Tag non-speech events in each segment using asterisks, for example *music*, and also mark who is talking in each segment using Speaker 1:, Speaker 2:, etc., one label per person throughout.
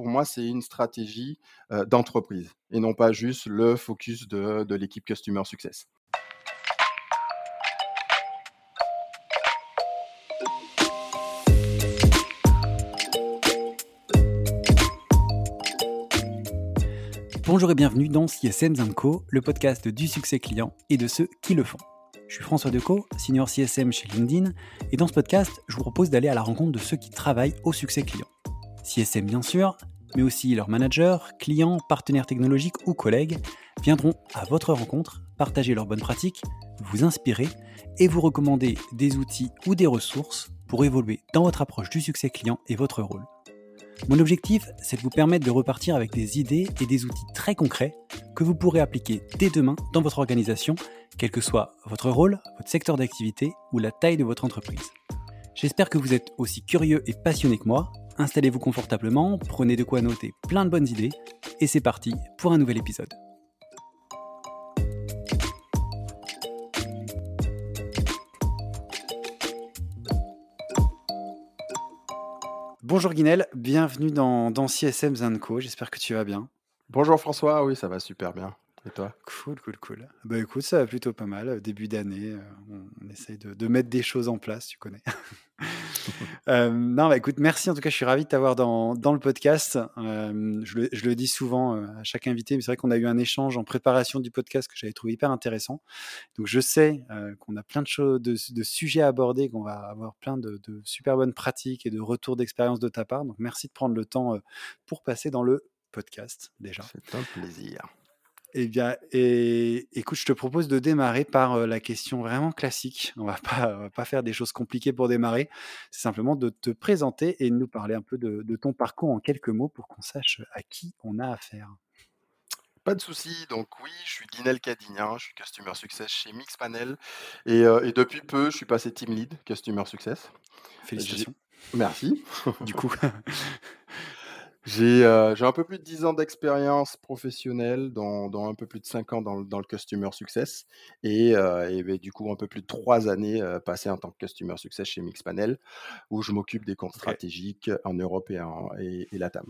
Speaker 1: pour moi, c'est une stratégie d'entreprise et non pas juste le focus de, de l'équipe Customer Success.
Speaker 2: Bonjour et bienvenue dans CSM Co, le podcast du succès client et de ceux qui le font. Je suis François Decaux, senior CSM chez LinkedIn, et dans ce podcast, je vous propose d'aller à la rencontre de ceux qui travaillent au succès client. CSM bien sûr, mais aussi leurs managers, clients, partenaires technologiques ou collègues viendront à votre rencontre, partager leurs bonnes pratiques, vous inspirer et vous recommander des outils ou des ressources pour évoluer dans votre approche du succès client et votre rôle. Mon objectif, c'est de vous permettre de repartir avec des idées et des outils très concrets que vous pourrez appliquer dès demain dans votre organisation, quel que soit votre rôle, votre secteur d'activité ou la taille de votre entreprise. J'espère que vous êtes aussi curieux et passionné que moi. Installez-vous confortablement, prenez de quoi noter plein de bonnes idées, et c'est parti pour un nouvel épisode. Bonjour Guinel, bienvenue dans, CSM Co. J'espère que tu vas bien.
Speaker 1: Bonjour François, oui, ça va super bien. Et toi
Speaker 2: Cool, cool, cool. Bah écoute, ça va plutôt pas mal. Début d'année, euh, on, essaye de, mettre des choses en place, tu connais. *laughs* Euh, non, bah écoute, merci en tout cas, je suis ravi de t'avoir dans, dans le podcast. Euh, je, le, je, le, dis souvent à chaque invité, mais c'est vrai qu'on a eu un échange en préparation du podcast que j'avais trouvé hyper intéressant. Donc je sais qu'on a plein de, choses, de, de, sujets à aborder, qu'on va avoir plein de, de, super bonnes pratiques et de retours d'expérience de ta part. Donc merci de prendre le temps pour passer dans le podcast déjà.
Speaker 1: C'est un plaisir.
Speaker 2: Eh bien, et, écoute, je te propose de démarrer par la question vraiment classique. On va pas, va pas faire des choses compliquées pour démarrer. C'est simplement de te présenter et de nous parler un peu de, ton parcours en quelques mots pour qu'on sache à qui on a affaire.
Speaker 1: Pas de souci. Donc oui, je suis Guinel Cadignan, je suis Customer Success chez Mixpanel et, et depuis peu, je suis passé Team Lead Customer Success.
Speaker 2: Félicitations.
Speaker 1: Merci.
Speaker 2: du coup. *laughs*
Speaker 1: J'ai un peu plus de 10 ans d'expérience professionnelle, dont, un peu plus de 5 ans dans, le Customer Success, et, ben, du coup un peu plus de 3 années passées en tant que Customer Success chez Mixpanel, où je m'occupe des comptes stratégiques en Europe et, en, et, et Latam.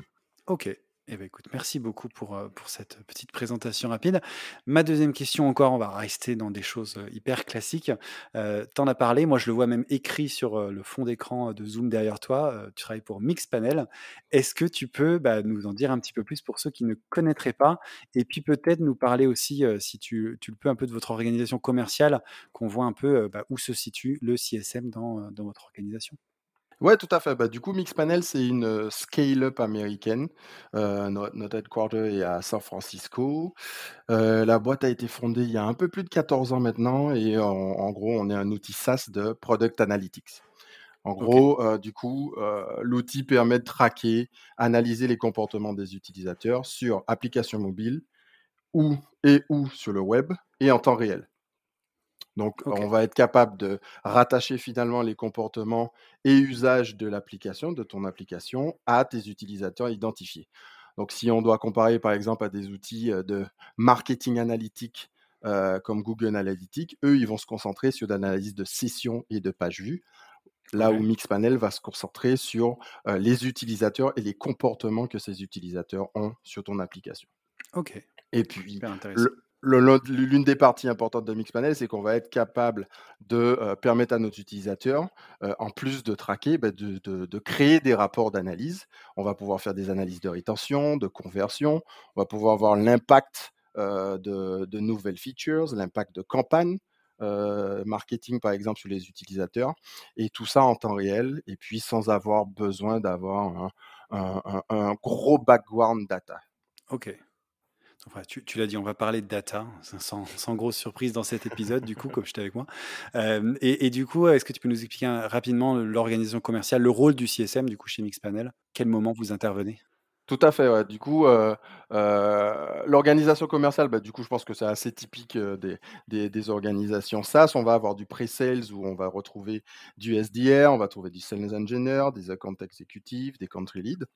Speaker 2: Ok, eh ben, écoute, merci beaucoup pour, pour cette petite présentation rapide. Ma deuxième question encore, on va rester dans des choses hyper classiques. Euh, T'en as parlé, moi je le vois même écrit sur le fond d'écran de Zoom derrière toi. tu travailles pour Mixpanel. Est-ce que tu peux bah, nous en dire un petit peu plus pour ceux qui ne connaîtraient pas Et puis peut-être nous parler aussi, si tu, tu, le peux, un peu de votre organisation commerciale, qu'on voit un peu bah, où se situe le CSM dans, dans votre organisation?
Speaker 1: Ouais, tout à fait. Bah, du coup, Mixpanel, c'est une scale-up américaine. notre, headquarter est à San Francisco. la boîte a été fondée il y a un peu plus de 14 ans maintenant et en, gros, on est un outil SaaS de Product Analytics. En gros, du coup, l'outil permet de traquer, analyser les comportements des utilisateurs sur applications mobiles ou et ou sur le web et en temps réel. Donc, on va être capable de rattacher finalement les comportements et usages de l'application, de ton application, à tes utilisateurs identifiés. Donc, si on doit comparer par exemple à des outils de marketing analytique comme Google Analytics, eux, ils vont se concentrer sur l'analyse de sessions et de pages vues, là où Mixpanel va se concentrer sur les utilisateurs et les comportements que ces utilisateurs ont sur ton application.
Speaker 2: Ok.
Speaker 1: Et puis, L'une des parties importantes de Mixpanel, c'est qu'on va être capable de permettre à nos utilisateurs, en plus de traquer, bah, de, créer des rapports d'analyse. On va pouvoir faire des analyses de rétention, de conversion. On va pouvoir voir l'impact de, nouvelles features, l'impact de campagnes marketing, par exemple, sur les utilisateurs. Et tout ça en temps réel, et puis sans avoir besoin d'avoir un, un gros background data.
Speaker 2: OK tu, l'as dit, on va parler de data, sans, grosse surprise dans cet épisode, du coup, comme j'étais avec moi. Euh, et, du coup, est-ce que tu peux nous expliquer rapidement l'organisation commerciale, le rôle du CSM, du coup, chez Mixpanel? Quel moment vous intervenez?
Speaker 1: Tout à fait, Du coup, euh, euh, l'organisation commerciale, bah, du coup, je pense que c'est assez typique des, des, organisations SaaS. On va avoir du pre-sales où on va retrouver du SDR, on va trouver du sales engineer, des account exécutifs, des country leads.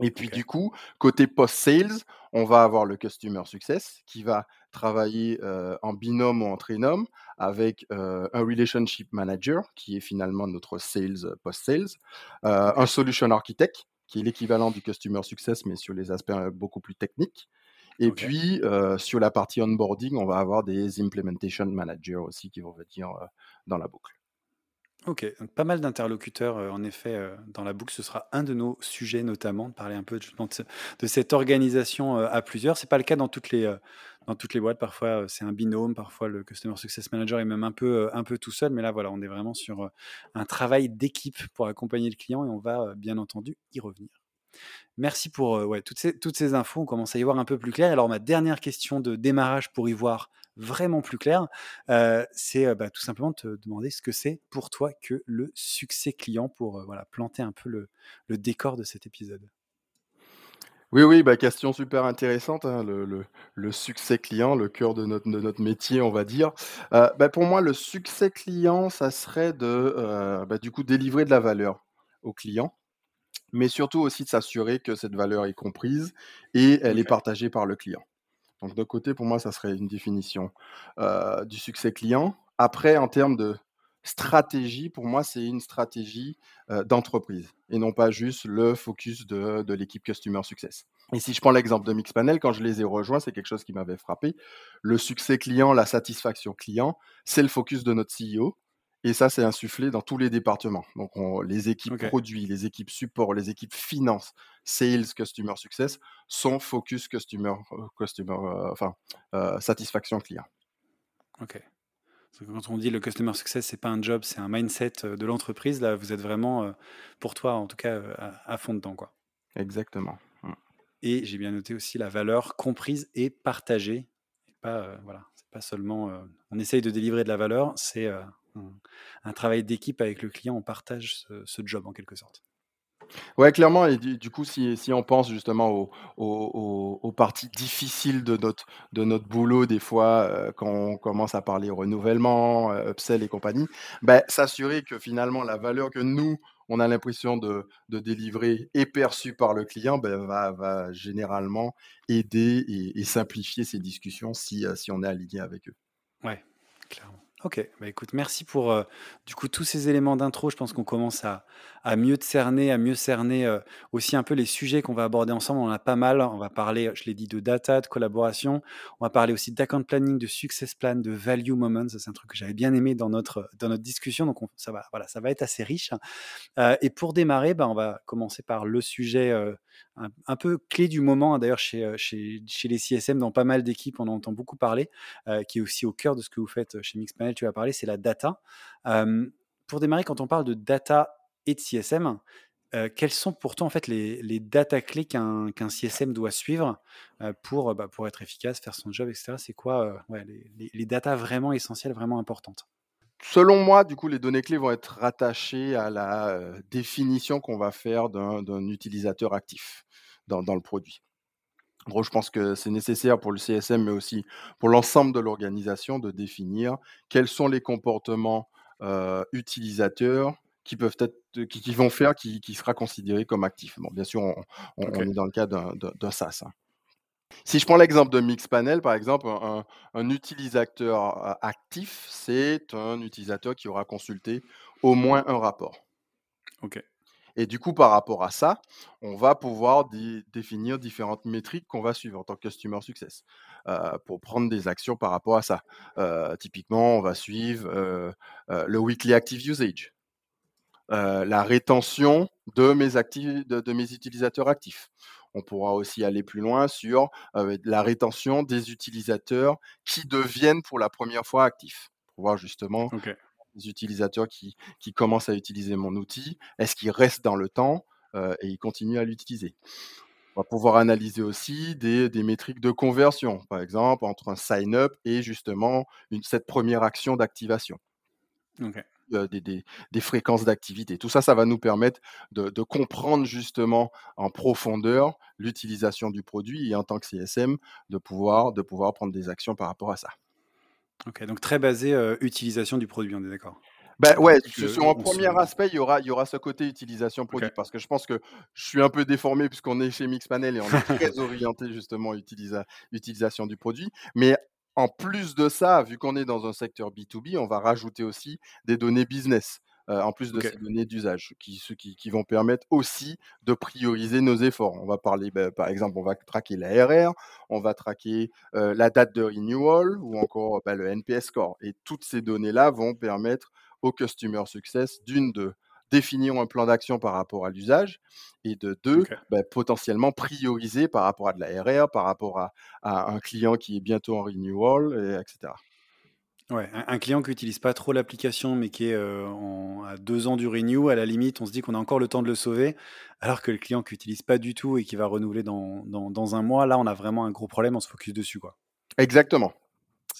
Speaker 1: Et puis du coup, côté post-sales, on va avoir le Customer Success qui va travailler en binôme ou en trinôme avec un Relationship Manager qui est finalement notre Sales post-sales, un Solution Architect qui est l'équivalent du Customer Success, mais sur les aspects beaucoup plus techniques. Et puis, sur la partie onboarding, on va avoir des implementation managers aussi qui vont venir dans la boucle.
Speaker 2: Ok, pas mal d'interlocuteurs, en effet, dans la boucle. Ce sera un de nos sujets, notamment, de parler un peu de, cette organisation à plusieurs. C'est pas le cas dans toutes les, dans toutes les boîtes. Parfois, c'est un binôme. Parfois, le Customer Success Manager est même un peu, un peu tout seul. Mais là, voilà, on est vraiment sur un travail d'équipe pour accompagner le client et on va, bien entendu, y revenir. Merci pour ouais, toutes, ces, infos. On commence à y voir un peu plus clair. Alors, ma dernière question de démarrage pour y voir vraiment plus clair, c'est bah, tout simplement te demander ce que c'est pour toi que le succès client pour voilà, planter un peu le, décor de cet épisode.
Speaker 1: Oui, oui, bah, question super intéressante, hein, le, succès client, le cœur de notre, métier, on va dire. bah, pour moi, le succès client, ça serait de, du coup, délivrer de la valeur au client mais surtout aussi de s'assurer que cette valeur est comprise et elle est partagée par le client. Donc de côté, pour moi, ça serait une définition du succès client. Après, en termes de stratégie, pour moi, c'est une stratégie d'entreprise et non pas juste le focus de, de l'équipe Customer Success. Et si je prends l'exemple de Mixpanel, quand je les ai rejoints, c'est quelque chose qui m'avait frappé. Le succès client, la satisfaction client, c'est le focus de notre CEO et ça, c'est insufflé dans tous les départements. Donc, les équipes produits, les équipes support, les équipes finance, sales, customer success sont focus customer, euh, customer euh, enfin, euh, satisfaction client.
Speaker 2: Ok. Quand on dit le customer success, c'est pas un job, c'est un mindset de l'entreprise. Là, vous êtes vraiment, pour toi, en tout cas, à, fond dedans, quoi.
Speaker 1: Exactement. Mmh.
Speaker 2: Et j'ai bien noté aussi la valeur comprise et partagée. pas, voilà, c'est pas seulement, on essaye de délivrer de la valeur, c'est un, travail d'équipe avec le client, on partage ce, job en quelque sorte.
Speaker 1: Ouais, clairement. Et du, coup, si, si, on pense justement aux, parties difficiles de notre, de notre boulot, des fois, euh, quand on commence à parler renouvellement, euh, upsell et compagnie, ben, s'assurer que finalement la valeur que nous, on a l'impression de, de, délivrer est perçue par le client, ben, va, va généralement aider et, simplifier ces discussions si, euh, si on est aligné avec eux.
Speaker 2: Ouais, clairement. Ok, bah écoute, merci pour euh, du coup tous ces éléments d'intro. Je pense qu'on commence à, à mieux cerner, à mieux cerner euh, aussi un peu les sujets qu'on va aborder ensemble. On en a pas mal. On va parler, je l'ai dit, de data, de collaboration. On va parler aussi d'account planning, de success plan, de value moments. Ça, c'est un truc que j'avais bien aimé dans notre, dans notre discussion. Donc ça va, voilà, ça va être assez riche. Euh, et pour démarrer, bah, on va commencer par le sujet un, peu clé du moment. Hein, d'ailleurs, chez, chez, chez, les CSM, dans pas mal d'équipes, on en entend beaucoup parler, qui est aussi au cœur de ce que vous faites chez Mixpanel. Tu vas parler, c'est la data. pour démarrer, quand on parle de data et de CSM, quelles sont pourtant en fait les, les data clés qu'un CSM doit suivre pour, bah, pour être efficace, faire son job, etc. C'est quoi les, les, datas vraiment essentielles, vraiment importantes?
Speaker 1: Selon moi, du coup, les données clés vont être rattachées à la définition qu'on va faire d'un utilisateur actif dans, le produit. En gros, je pense que c'est nécessaire pour le CSM, mais aussi pour l'ensemble de l'organisation, de définir quels sont les comportements utilisateurs qui peuvent être, qui, vont faire, qui, sera considéré comme actif. Bon, bien sûr, on, est dans le cas d'un SaaS. Hein. Si je prends l'exemple de Mixpanel, par exemple, un, utilisateur actif, c'est un utilisateur qui aura consulté au moins un rapport.
Speaker 2: OK.
Speaker 1: Et du coup, par rapport à ça, on va pouvoir définir différentes métriques qu'on va suivre en tant que Customer Success pour prendre des actions par rapport à ça. typiquement, on va suivre le Weekly Active Usage, la rétention de mes, de mes utilisateurs actifs. On pourra aussi aller plus loin sur la rétention des utilisateurs qui deviennent pour la première fois actifs, pour voir justement les utilisateurs qui, commencent à utiliser mon outil, est-ce qu'ils restent dans le temps et ils continuent à l'utiliser? On va pouvoir analyser aussi des, métriques de conversion, par exemple, entre un sign-up et justement cette première action d'activation des, fréquences d'activité. Tout ça, ça va nous permettre de, comprendre justement en profondeur l'utilisation du produit et en tant que CSM, de pouvoir, de pouvoir prendre des actions par rapport à ça.
Speaker 2: Ok, donc très basé utilisation du produit, on est d'accord
Speaker 1: ben ouais, sur un premier aspect, il y aura, il y aura ce côté utilisation produit parce que je pense que je suis un peu déformé puisqu'on est chez Mixpanel et on est très *laughs* orienté justement utilisa utilisation du produit. Mais en plus de ça, vu qu'on est dans un secteur B2B, on va rajouter aussi des données business. en plus de ces données d'usage, qui, ce qui, qui vont permettre aussi de prioriser nos efforts. On va parler, bah, par exemple, on va traquer l'ARR, on va traquer euh, la date de renewal ou encore bah, le NPS score. Et toutes ces données-là vont permettre au Customer Success d'une de définir un plan d'action par rapport à l'usage et de deux, bah, potentiellement prioriser par rapport à de la RR, par rapport à, à un client qui est bientôt en renewal, et etc.
Speaker 2: Ouais, un un client qui utilise pas trop l'application, mais qui est, en à 2 ans du renew, à la limite, on se dit qu'on a encore le temps de le sauver, alors que le client qui utilise pas du tout et qui va renouveler dans dans dans 1 mois, là, on a vraiment un gros problème, on se focus dessus, quoi.
Speaker 1: Exactement.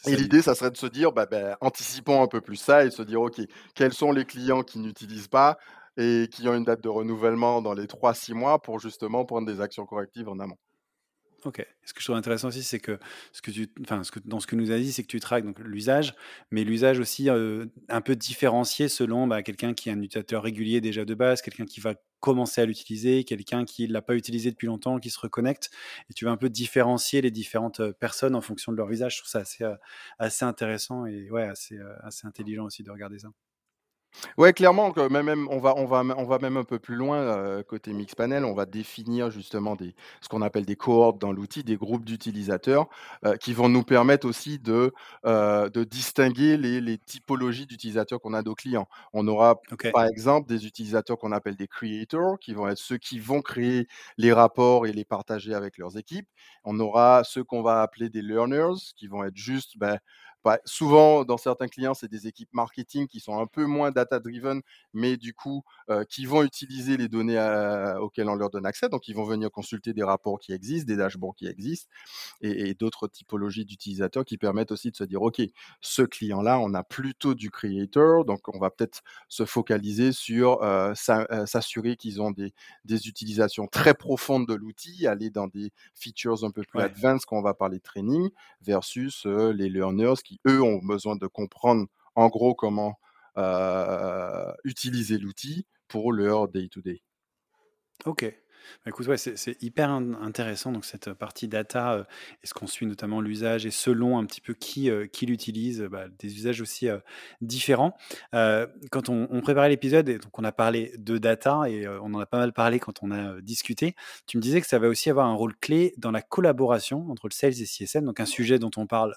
Speaker 1: Et
Speaker 2: l'idée.
Speaker 1: ça serait de se dire, bah, bah, anticipons un peu plus ça et de se dire, OK, quels sont les clients qui n'utilisent pas et qui ont une date de renouvellement dans les 3-6 mois pour justement prendre des actions correctives en amont.
Speaker 2: OK. Ce que je trouve intéressant aussi, c'est que ce que tu enfin, ce que dans ce que nous a dit, c'est que tu traques donc l'usage, mais l'usage aussi, un peu différencié selon, bah, quelqu'un qui est un utilisateur régulier déjà de base, quelqu'un qui va commencer à l'utiliser, quelqu'un qui l'a pas utilisé depuis longtemps, qui se reconnecte et tu vas un peu différencier les différentes, personnes en fonction de leur usage. Je trouve ça assez, assez intéressant et ouais, assez, assez intelligent aussi de regarder ça.
Speaker 1: Ouais, clairement, que même même on va on va on va même un peu plus loin, heu, côté Mixpanel, on va définir justement des ce qu'on appelle des cohortes dans l'outil, des groupes d'utilisateurs, heu, qui vont nous permettre aussi de, de distinguer les les typologies d'utilisateurs qu'on a nos clients. On aura,
Speaker 2: OK,
Speaker 1: par exemple, des utilisateurs qu'on appelle des creators, qui vont être ceux qui vont créer les rapports et les partager avec leurs équipes. On aura ceux qu'on va appeler des learners, qui vont être juste, bah, bah, souvent, dans certains clients, c'est des équipes marketing qui sont un peu moins data driven, mais du coup, qui vont utiliser les données, heu, auxquelles on leur donne accès. Donc, ils vont venir consulter des rapports qui existent, des dashboards qui existent et et d'autres typologies d'utilisateurs qui permettent aussi de se dire: «OK, ce client-là, on a plutôt du creator, donc on va peut-être se focaliser sur, s'assurer qu'ils ont des des utilisations très profondes de l'outil, aller dans des features un peu plus
Speaker 2: ouais.
Speaker 1: advanced quand on va parler de training versus, les learners qui, eux, ont besoin de comprendre en gros comment, utiliser l'outil pour leur day to day.
Speaker 2: OK. Bah, écoute, ouais, c'est hyper in intéressant donc cette, partie data, heu, est-ce qu'on suit notamment l'usage et selon un petit peu qui, qui l'utilise, bah, des usages aussi, différents. Quand on préparait l'épisode donc on a parlé de data et on en a pas mal parlé quand on a, discuté. Tu me disais que ça va aussi avoir un rôle clé dans la collaboration entre le sales et CSM, donc un sujet dont on parle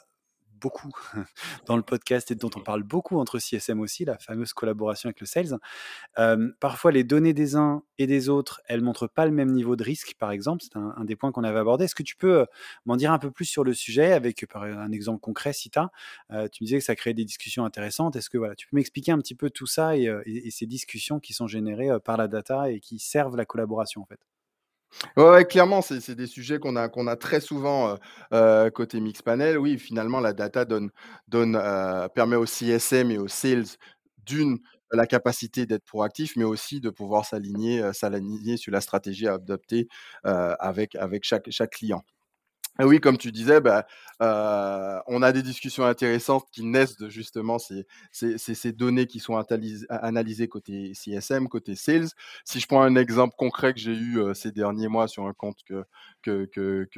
Speaker 2: beaucoup *laughs* dans le podcast et dont on parle beaucoup entre CSM aussi, la fameuse collaboration avec le sales. Hem, parfois, les données des uns et des autres, elles montrent pas le même niveau de risque, par exemple. C'est un des points qu'on avait abordé. Est-ce que tu peux, heu, m'en dire un peu plus sur le sujet avec, euh, par un exemple concret si tu as? tu me disais que ça créait des discussions intéressantes. Est-ce que, voilà, tu peux m'expliquer un petit peu tout ça et ces discussions qui sont générées, par la data et qui servent la collaboration, en fait?
Speaker 1: Ouais, ouais, clairement, c'est des sujets qu'on a très souvent, heu heu, côté Mixpanel. Oui, finalement, la data permet aux CSM et aux sales, d'une, la capacité d'être proactif, mais aussi de pouvoir s'aligner, sur la stratégie à adopter, avec chaque client. Et oui, comme tu disais, bah, heu, on a des discussions intéressantes qui naissent de justement ces ces données qui sont analysées côté CSM, côté sales. Si je prends un exemple concret que j'ai eu, heu, ces derniers mois sur un compte que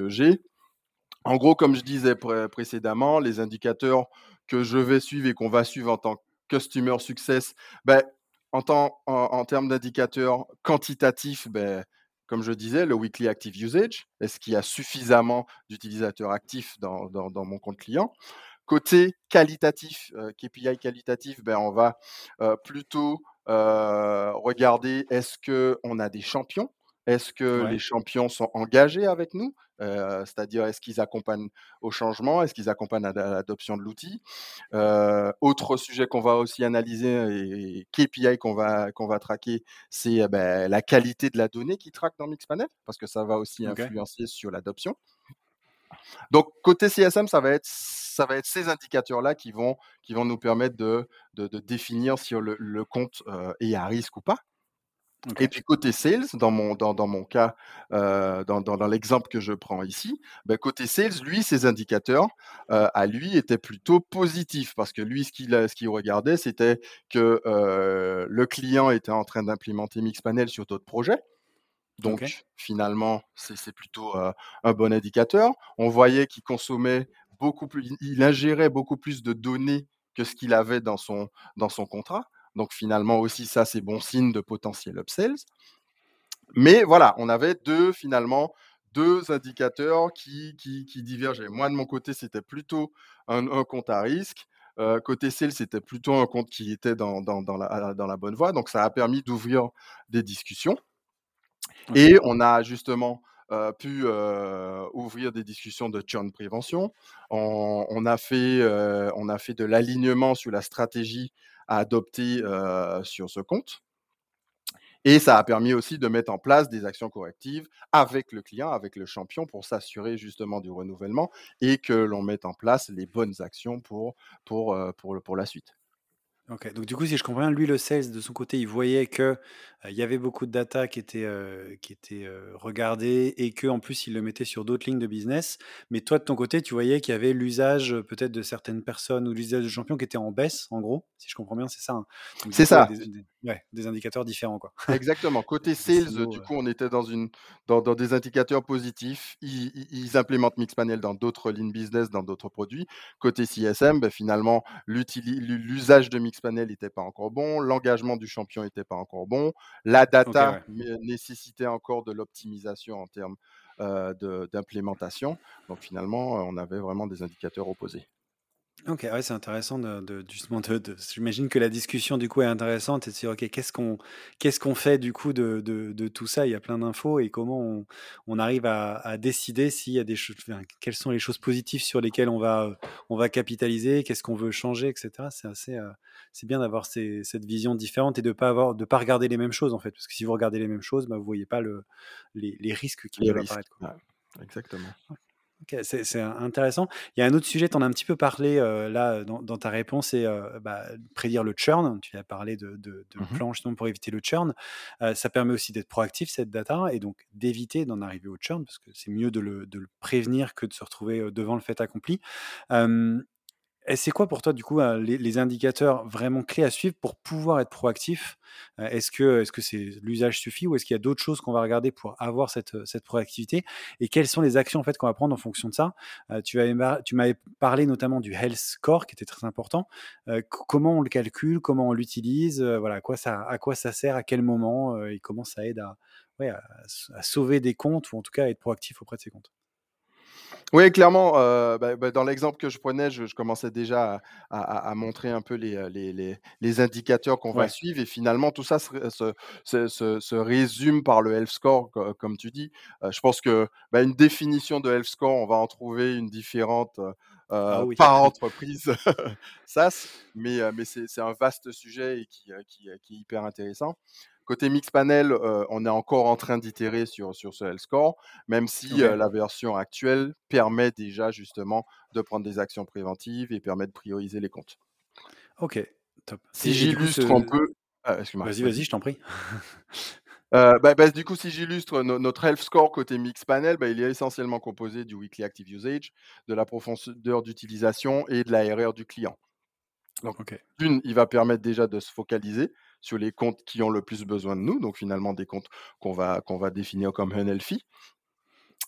Speaker 1: j'ai, en gros, comme je disais pré précédemment, les indicateurs que je vais suivre et qu'on va suivre en tant que customer success, beh, en termes d'indicateurs quantitatifs, beh, comme je disais, le weekly active usage. Est-ce qu'il y a suffisamment d'utilisateurs actifs dans dans dans mon compte client? Côté qualitatif, heu, KPI qualitatif, ben, on va, heu, plutôt, heu, regarder est-ce qu'on a des champions? Est-ce que les champions sont engagés avec nous? Heu, c'est-à-dire est-ce qu'ils accompagnent au changement? Est-ce qu'ils accompagnent à la l'adoption de l'outil? Heu, autre sujet qu'on va aussi analyser et KPI qu'on va qu'on va traquer, c'est, heu, beh, la qualité de la donnée qu'ils traquent dans Mixpanel, parce que ça va aussi influencer sur l'adoption. Donc côté CSM, ça va être ça va être ces indicateurs-là qui vont qui vont nous permettre de de de définir si le le compte, heu, est à risque ou pas. Et puis côté sales, dans mon dans dans mon cas, heu, dans dans dans l'exemple que je prends ici, bah, côté sales, lui, ses indicateurs, heu, à lui, étaient plutôt positifs parce que lui, ce qu'il regardait, c'était que, heu, le client était en train d'implémenter Mixpanel sur d'autres projets. Donc finalement, c'est plutôt, un bon indicateur. On voyait qu'il consommait beaucoup plus il ingérait beaucoup plus de données que ce qu'il avait dans son dans son contrat. Donc finalement aussi, ça, c'est bon signe de potentiel upsells. Mais voilà, on avait deux, finalement, deux indicateurs qui, qui, qui divergeaient. Moi, de mon côté, c'était plutôt un, un, compte à risque. Euh, côté sales, c'était plutôt un compte qui était dans, dans, dans, la, dans la bonne voie. Donc, ça a permis d'ouvrir des discussions. Okay. Et on a justement euh, pu euh, ouvrir des discussions de churn prévention. On, on, a, fait, on a fait de l'alignement sur la stratégie à adopter euh, sur ce compte. Et ça a permis aussi de mettre en place des actions correctives avec le client, avec le champion, pour s'assurer justement du renouvellement et que l'on mette en place les bonnes actions pour, pour, euh, pour, pour la suite.
Speaker 2: Ok, donc du coup, si je comprends bien, lui, le sales, de son côté, il voyait que euh, il y avait beaucoup de data qui était, euh, qui était euh, regardée et que en plus, il le mettait sur d'autres lignes de business. Mais toi, de ton côté, tu voyais qu'il y avait l'usage euh, peut-être de certaines personnes ou l'usage de champions qui était en baisse, en gros, si je comprends bien, c'est ça. Hein?
Speaker 1: C'est ça.
Speaker 2: des, des- ouais, des indicateurs différents, quoi. *laughs*
Speaker 1: Exactement. Côté sales, du coup, on était dans, une, dans, dans des indicateurs positifs. Ils, implémentent Mixpanel dans d'autres lignes business, dans d'autres produits. Côté CSM, ben, finalement, l'usage de Mixpanel n'était pas encore bon, l'engagement du champion n'était pas encore bon, la data
Speaker 2: ouais.
Speaker 1: nécessitait encore de l'optimisation en termes euh, d'implémentation. Donc finalement, on avait vraiment des indicateurs opposés.
Speaker 2: Ok, ouais, c'est intéressant de, de- justement de, de- j'imagine que la discussion du coup est intéressante et de se dire ok qu'est-ce qu'on qu'est-ce qu'on fait du coup de, de, de tout ça? Il y a plein d'infos et comment on, on arrive à, à décider s'il y a des choses enfin, quelles sont les choses positives sur lesquelles on va euh, on va capitaliser qu'est-ce qu'on veut changer etc c'est assez euh, c'est bien d'avoir ces- cette vision différente et de pas avoir de pas regarder les mêmes choses en fait parce que si vous regardez les mêmes choses bah, vous voyez pas le les, les risques qui
Speaker 1: Les
Speaker 2: peuvent
Speaker 1: risques.
Speaker 2: apparaître quoi.
Speaker 1: Ouais, exactement.
Speaker 2: C'est intéressant. Il y a un autre sujet, tu en as un petit peu parlé euh, là dans, dans ta réponse, c'est euh, bah, prédire le churn. Tu as parlé de, de, de plans justement pour éviter le churn. Euh, ça permet aussi d'être proactif, cette data, et donc d'éviter d'en arriver au churn, parce que c'est mieux de le, de le prévenir que de se retrouver devant le fait accompli. Et c'est quoi pour toi, du coup, les, indicateurs vraiment clés à suivre pour pouvoir être proactif? Euh, Est-ce que est-ce que c'est l'usage suffit ou est-ce qu'il y a d'autres choses qu'on va regarder pour avoir cette, euh, cette proactivité? Et quelles sont les actions en fait qu'on va prendre en fonction de ça? Euh, Tu m'avais parlé notamment du health score qui était très important. Comment on le calcule? Comment on l'utilise? Voilà, à quoi ça à quoi ça sert? À quel moment? Et comment ça aide à à sauver des comptes ou en tout cas à être proactif auprès de ces comptes?
Speaker 1: Oui, clairement, euh, bah, bah, dans l'exemple que je prenais, je, je commençais déjà à, à- à montrer un peu les, euh, les, les- les indicateurs qu'on va suivre et finalement tout ça se, ré- se- se- se- se résume par le health score, co- comme tu dis. Euh, je pense que bah, une définition de health score, on va en trouver une différente euh,
Speaker 2: Ah oui.
Speaker 1: par *laughs* entreprise *laughs* SaaS, mais, mais c'est un vaste sujet et qui, qui, qui est hyper intéressant. Côté Mixpanel, euh, on est encore en train d'itérer sur, sur ce health score, même si euh, la version actuelle permet déjà justement de prendre des actions préventives et permet de prioriser les comptes.
Speaker 2: Ok. Top.
Speaker 1: Si j'illustre un peu, ah,
Speaker 2: vas-y,
Speaker 1: vas-y.
Speaker 2: je t'en prie. *laughs*
Speaker 1: Euh, bah, bah, du coup, si j'illustre no- notre health score côté Mixpanel, bah, il est essentiellement composé du weekly active usage, de la profondeur d'utilisation et de la RR du client. Donc,
Speaker 2: Ok.
Speaker 1: d'une, il va permettre déjà de se focaliser sur les comptes qui ont le plus besoin de nous, donc finalement des comptes qu'on va, qu'on va définir comme unhealthy.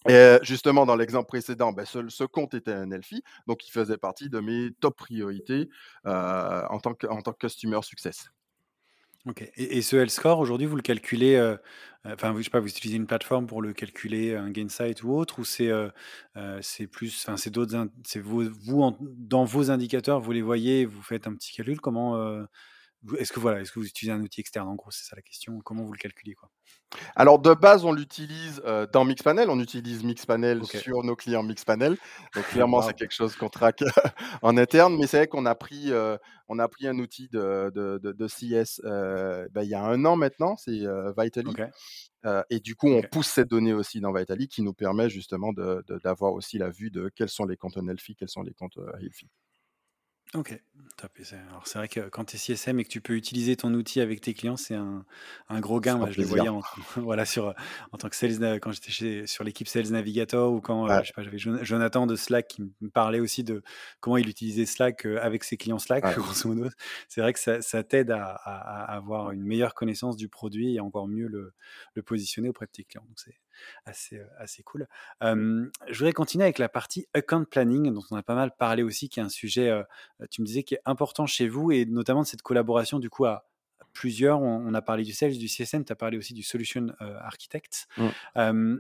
Speaker 1: Et euh, justement, dans l'exemple précédent, ben, ce, ce compte était un Elfi, donc il faisait partie de mes top priorités euh, en, tant que, en tant que customer success.
Speaker 2: Ok. Et, et ce health score, aujourd'hui, vous le calculez, euh, euh, enfin, je sais pas, vous utilisez une plateforme pour le calculer, un Gainsight ou autre, ou c'est c'est plus, enfin, c'est d'autres, c'est vous, vous en- dans vos indicateurs, vous les voyez, vous faites un petit calcul. Comment, est-ce que voilà, est-ce que vous utilisez un outil externe En gros, c'est ça la question. Comment vous le calculez, quoi?
Speaker 1: Alors de base, on l'utilise euh, dans Mixpanel, on utilise Mixpanel sur nos clients Mixpanel, donc *laughs* clairement c'est quelque chose qu'on traque *laughs* en interne, mais c'est vrai qu'on a pris, euh, on a pris un outil de, de, de, de CS euh, ben, il y a un an maintenant, c'est Vitally. Euh, et du coup, on pousse cette donnée aussi dans Vitally qui nous permet justement de- de- d'avoir aussi la vue de quels sont les comptes Unhealthy, quels sont les comptes Healthy.
Speaker 2: Ok, top. Et c'est- Alors c'est vrai que quand tu es CSM et que tu peux utiliser ton outil avec tes clients, c'est un, un gros
Speaker 1: C'est
Speaker 2: gain.
Speaker 1: un
Speaker 2: Moi, je le
Speaker 1: plaisir.
Speaker 2: voyais en, *laughs* voilà, sur, en tant que sales, na- quand j'étais chez- sur l'équipe Sales Navigator ou quand euh,
Speaker 1: Ouais,
Speaker 2: je sais pas, j'avais Jon- Jonathan de Slack qui me parlait aussi de comment il utilisait Slack euh, avec ses clients Slack,
Speaker 1: ouais. *laughs*
Speaker 2: grosso modo. C'est vrai que ça, ça t'aide à, à- à avoir une meilleure connaissance du produit et encore mieux le, le positionner auprès de tes clients. Donc c'est assez, euh, assez cool. Euh, je voudrais continuer avec la partie account planning dont on a pas mal parlé aussi, qui est un sujet, euh, tu me disais, qui est important chez vous et notamment de cette collaboration du coup à plusieurs. On, a parlé du sales, du CSM, tu as parlé aussi du solution architect.
Speaker 1: Mmh.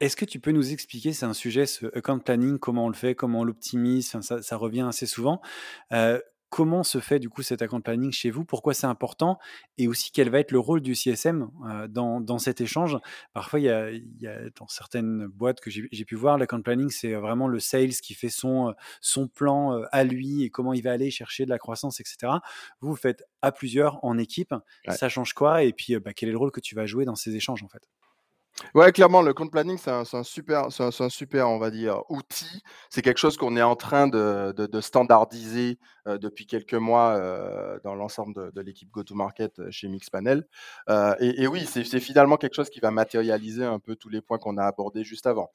Speaker 2: Est-ce que tu peux nous expliquer, c'est un sujet, ce account planning, comment on le fait, comment on l'optimise, ça, ça, revient assez souvent. Comment se fait du coup cet account planning chez vous? Pourquoi c'est important? Et aussi, quel va être le rôle du CSM dans, cet échange? Parfois, il y, a, dans certaines boîtes que j'ai pu voir, l'account planning, c'est vraiment le sales qui fait son, son plan à lui et comment il va aller chercher de la croissance, etc. Vous, vous faites à plusieurs, en équipe. Ça change quoi? Et puis, bah, quel est le rôle que tu vas jouer dans ces échanges en fait?
Speaker 1: Ouais, clairement, le compte planning, c'est un, super, c'est un, super, on va dire, outil. C'est quelque chose qu'on est en train de, de- standardiser euh, depuis quelques mois euh, dans l'ensemble de, l'équipe go-to-market euh, chez Mixpanel. Euh, et, et oui, c'est finalement quelque chose qui va matérialiser un peu tous les points qu'on a abordés juste avant.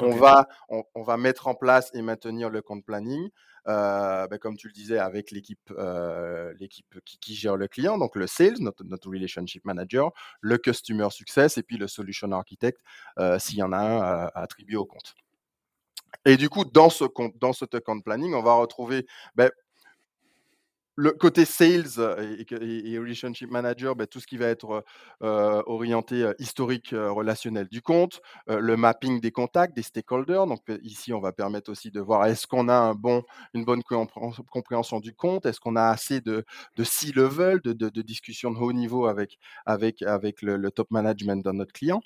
Speaker 1: On, va, on, va mettre en place et maintenir le compte planning, euh, ben, comme tu le disais, avec l'équipe euh, qui, gère le client, donc le sales, notre, notre, relationship manager, le customer success et puis le solution architect, euh, s'il y en a un à, attribuer au compte. Et du coup, dans ce compte, dans ce compte planning, on va retrouver ben, le côté sales et, relationship manager, ben, tout ce qui va être orienté historique relationnel du compte, le mapping des contacts, des stakeholders. Donc ici, on va permettre aussi de voir est-ce qu'on a une bonne compréhension du compte, est-ce qu'on a assez de, de C-level, de, de, de discussions de haut niveau avec, le, top management dans notre client?